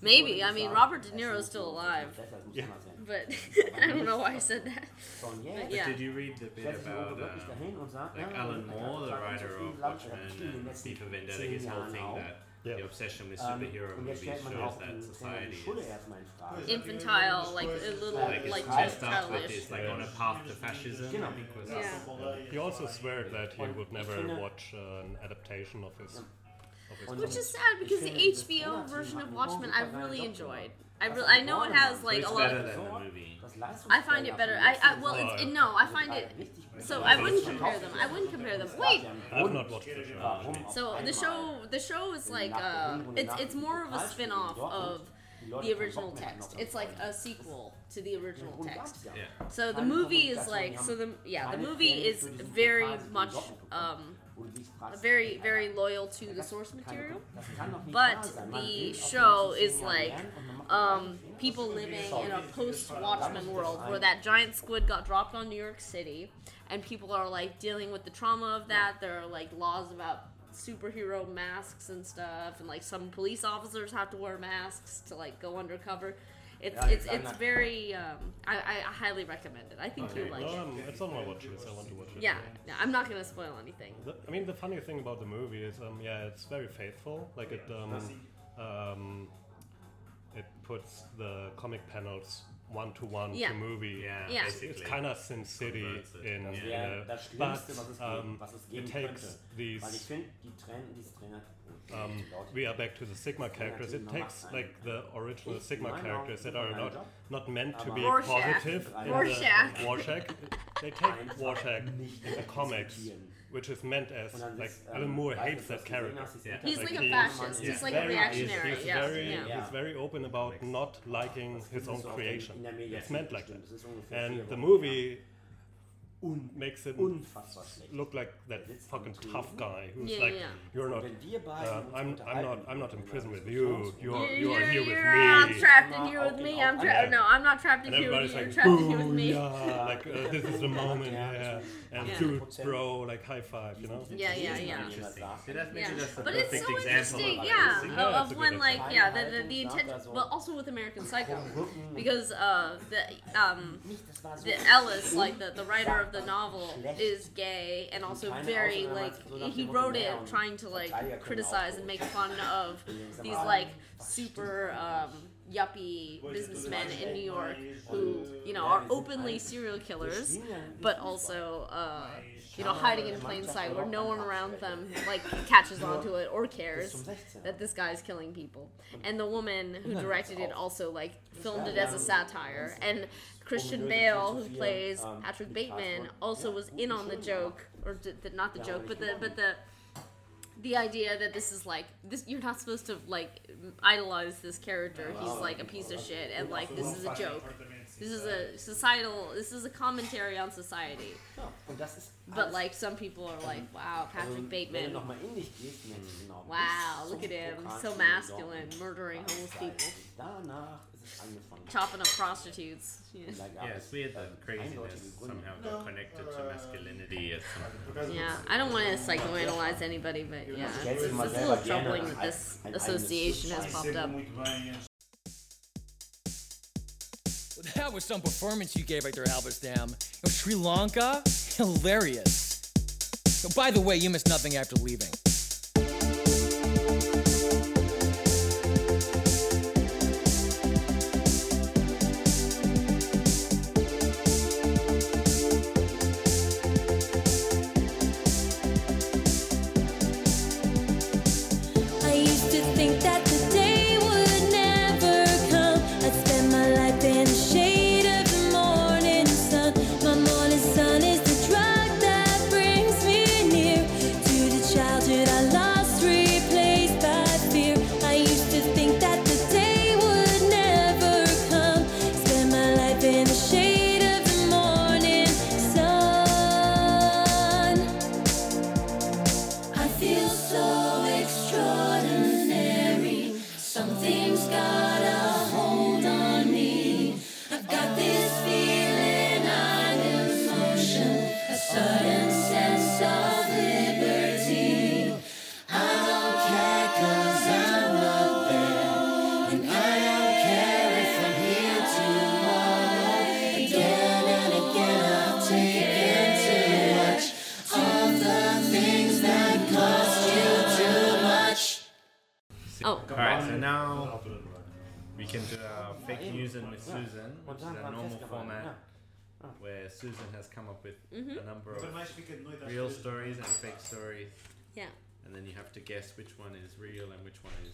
Immer Maybe. I mean, Robert De Niro's still alive, besser, das muss Ja. immer sein. but I don't know why I said that. So, und jetzt Yeah. Did you read the bit setzt sich Uwe about wirklich uh, dahin und sagt, like Alan Moore, the writer of Watchmen bestimmt in den and letzten V for Vendetta, his whole thing that Yeah. the obsession with Ähm, superhero und movies shows that society is erstmal in Frage. Infantile, like a little, like like dressed just up with childish. this like on a path to fascism. I think was Yeah. he also swore that he would never watch uh, an adaptation of his of his Und Which is sad because the Ich finde, das HBO version of Watchmen I super really enjoyed. I really, I know it has macht. like a lot of. than the movie. Das I find it better. I, I well, it's, it, no, I find it. So I wouldn't compare them. I wouldn't compare them. Wait. I have not watched the show. So the show, the show is like uh, it's it's more of a spin-off of the original text. It's like a sequel to the original text. Yeah. So the movie is like so the yeah the movie is very much um very very loyal to the source material. But the show is like um, people living in a post Watchmen world where that giant squid got dropped on New York City, and people are like dealing with the trauma of that. There are like laws about superhero masks and stuff, and like some police officers have to wear masks to like go undercover. It's Yeah, it's it's- I'm it's not- very um, I, I I highly recommend it. I think you like No, it. um, it's on my watch list. I want to watch it. Yeah, yeah, I'm not gonna spoil anything. The, I mean, the funny thing about the movie is, um, yeah, it's very faithful. Like it, um, um, it puts the comic panels one to one Yeah. to movie. Yeah, Yeah. It's, it's kind of Sin City Converts it. in, Das in wäre a, das but Schlimmste, was es, um, geben, was es geben it könnte. takes Weil ich these. finde, die trennen, diese Trainer. Um, we are back to the Sigma characters. It takes like the original Sigma characters that are not not meant to be Rorschach. positive in Rorschach. the Rorschach. They take Rorschach in the comics, which is meant as like ist, Alan Moore hates that was du gesehen character. Yeah. He's Internet- like a fascist. he's He's like a very- reactionary. He's yeah. very, yeah. he's very open about not liking his own creation. in der Mediathek It's meant like that. Das ist ungefähr And the movie Un makes him unfassbar schlecht. look like that fucking tough guy who's Yeah, like, yeah. you're not. Wenn wir beiden Uh, I'm, I'm not. I'm not in prison with einer you. Diskussionsrunde, You're You're, you are here with you're not me. trapped in Mal here with me. I'm auch trapped. in- No, I'm not trapped in here with you. You're like, trapped in here with me. yeah, like uh, this is the moment, yeah. And Yeah. dude, bro, like high five, you know. Yeah, yeah, yeah. See, that's, maybe Yeah, that's the but it's so interesting, yeah, of, that's of a when like yeah, the the, the Einhaltung, intent, also- but also with American Psycho, because uh the um Das war so the Ellis, like the, the writer of the novel, is gay and also very like he wrote it trying to like criticize and make fun of these like super um, yuppie businessmen in New York who you know are openly serial killers, but also uh, you know hiding in plain sight where no one around them like catches onto it or cares that this guy's killing people. And the woman who directed it also like filmed it as a satire. And Christian Bale, who plays Patrick Bateman, also was in on the joke, or d- the, not the joke, but the but the the idea that this is like this you're not supposed to like idolize this character. He's like a piece of shit and like this is a joke this is a societal this is a commentary on society. Ja, und das ist but like some people are like wow also, patrick Wenn du bateman nochmal in dich gehst, merkst du genau. wow look at him. so masculine murdering war homeless people. Danach ist es angefangen. chopping up prostitutes. Yeah. Da gab Yeah, es it's weird that craziness somehow got connected to masculinity at some point. Yeah, I don't want to psychoanalyze anybody, but yeah, it's, it's, it's a little troubling that this association has popped up. That was some performance you gave right there. You know, Sri Lanka? Hilarious. By the way, you missed nothing after leaving. Which is our normal format where Susan has come up with mm-hmm. a number of real stories and fake stories, yeah, and then you have to guess which one is real and which one is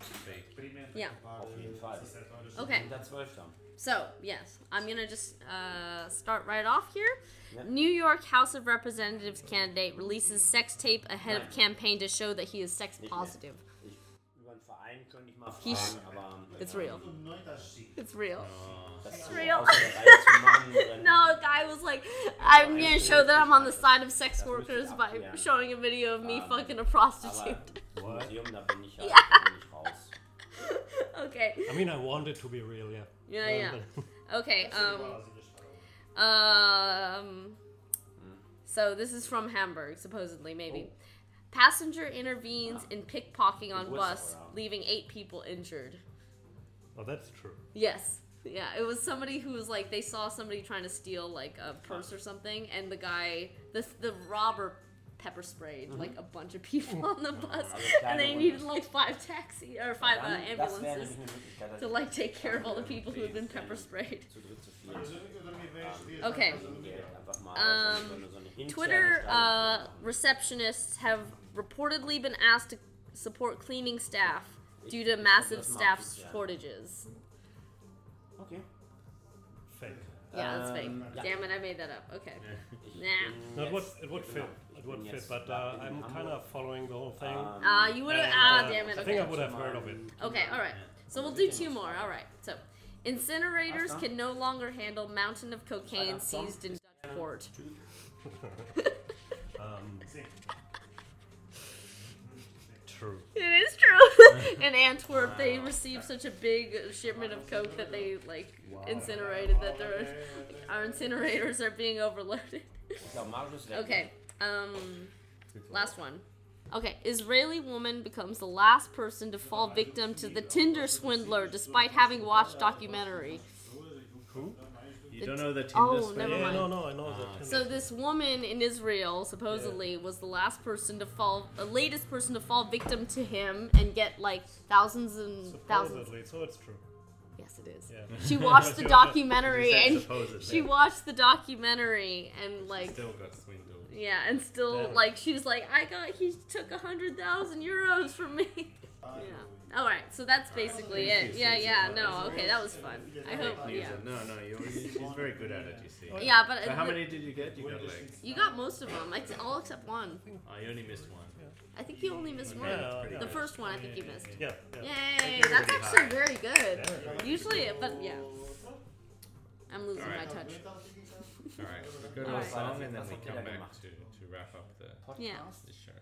fake. yeah. Auf jeden Fall. Okay, Und der so yes, I'm gonna just uh, start right off here. Yeah. New York House of Representatives candidate releases sex tape ahead of campaign to show that he is sex positive. Ich, über einen Verein könnte ich mal He's- fragen, aber. It's real. It's real. Das ist real. Aus der Reihe zu machen, oder- No, a guy was like, I'm gonna show that I'm on the side of sex workers by showing a video of me Um, fucking a prostitute. im Museum, da bin ich ja da bin ich raus. okay. I mean, I want it to be real, yeah. Yeah, yeah. Okay. Um. Um. So this is from Hamburg, supposedly, maybe. Passenger intervenes in pickpocketing on bus, leaving eight people injured. oh, that's true. Yes. Yeah, it was somebody who was like they saw somebody trying to steal like a purse or something, and the guy, the the robber, pepper sprayed like a bunch of people on the bus, and they needed like five taxi or five uh, Dann, das wäre ambulances nämlich eine Möglichkeit, to like take care of all the people who had been pepper sprayed. zu dritt, zu viert. Okay. Geht einfach mal, Um, so, wenn du so eine interne Twitter uh, receptionists have reportedly been asked to support cleaning staff due to massive staff shortages. Okay. Fake. Yeah, that's fake. Um, yeah. Damn it, I made that up. Okay. Ich Nah. it would it would fit. It would fit, but uh, I'm kind of following the whole thing. Um, Ah, you would have. Ah, uh, damn it. I think I would have heard of it. Okay, alright. So we'll do two more. Alright. So, incinerators can no longer handle mountain of cocaine seized in Dutch port. Um, true. It is true. in Antwerp, they received such a big shipment of coke that they like incinerated that their our incinerators are being overloaded. Ich glaub, Marius ist recht. Okay. Um, last one. Okay, Israeli woman becomes the last person to fall victim to the Tinder swindler despite having watched documentary. Who? You don't know the Tinder Oh, swindler? never Yeah, mind. no, no, I know that. Ah, so this woman in Israel supposedly was the last person to fall, the latest person to fall victim to him and get like thousands and thousands. Supposedly, so it's true. Yes, it is. Yeah. She watched the documentary and supposedly. she watched the documentary and like Still got swindled. yeah, and still Damn. like she's like I got he took a hundred thousand euros from me. Uh, yeah. All right, so that's basically it. Yeah, yeah. No, okay, that was fun. I hope. News Yeah. it. No, no, you're, she's very good at it, you see. Yeah, but So how many did you get? You got like, you got most of them, ex- all except one. oh, you only missed one. I think you only missed one. The first one I think you missed. Yeah, yeah. Yay! That's actually very good. Usually, but yeah. I'm losing my touch. Alright, we go to a song and then we come back to, to wrap up the, Yeah. the show.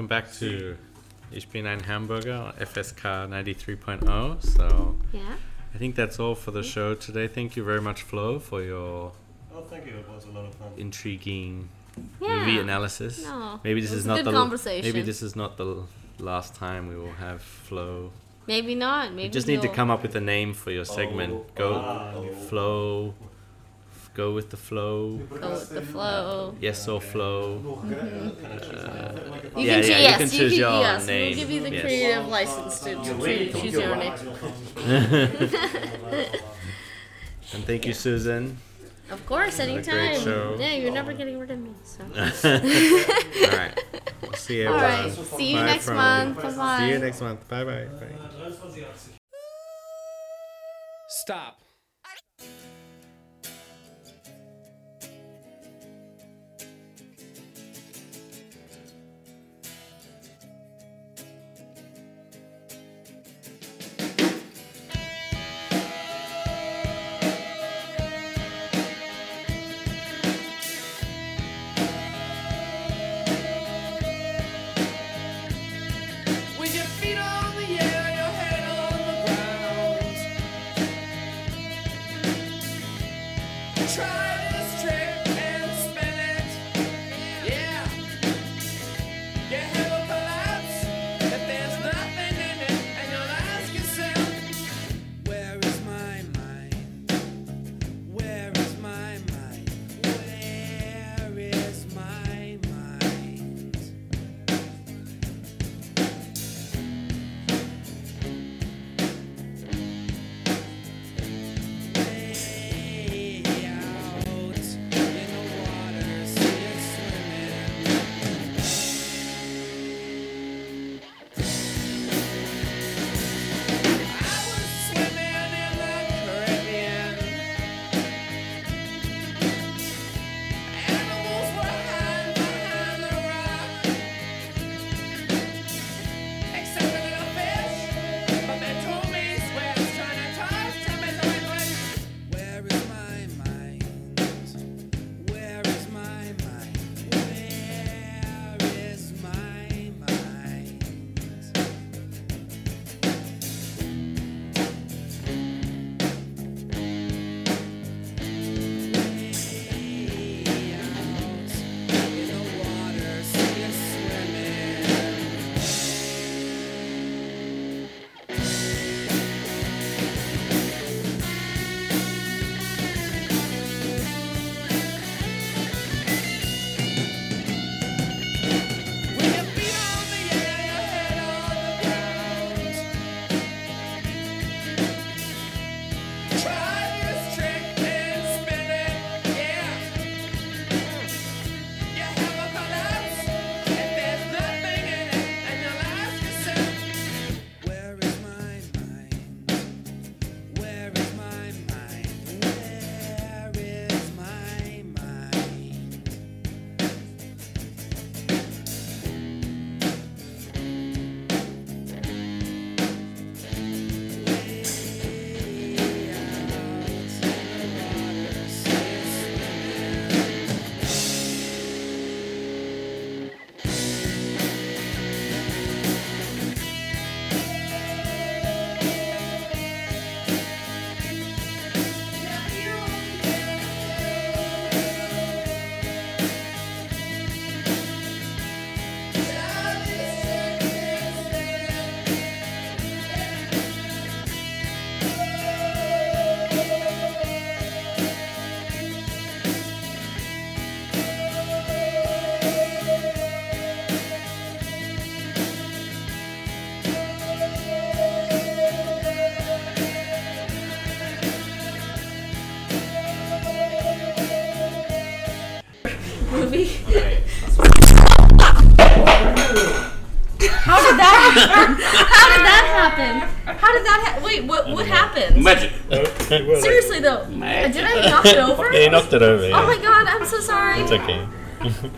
Welcome back to Ich bin ein Hamburger, FSK 93.0. So, Yeah. I think that's all for the show today. Thank you very much, Flo, for your Oh, thank you. It was a lot of fun. intriguing Yeah. movie analysis. No, maybe this it was is a not good the conversation. maybe this is not the l- last time we will have Flo. Maybe not. Maybe You just need to come up with a name for your segment. Oh, Go oh, flow. Go with the flow. Go with the flow. Yes or flow. You yeah, can yeah, choo- you yes, can choose your yes, name. We'll give you the Yes. creative license to, to choo- choose your name. And thank you, Susan. Of course, anytime. great show. Yeah, you're never getting rid of me. So. All right. We'll see you. All right. everyone. See you Bye next from- month. Bye-bye. See you next month. Bye bye. bye. Stop. Happen? How did that happen? Wait, what what happened? Magic. Uh, Seriously though, did I knock it over? Yeah, you knocked it over. Yeah. Oh my god, I'm so sorry. It's okay.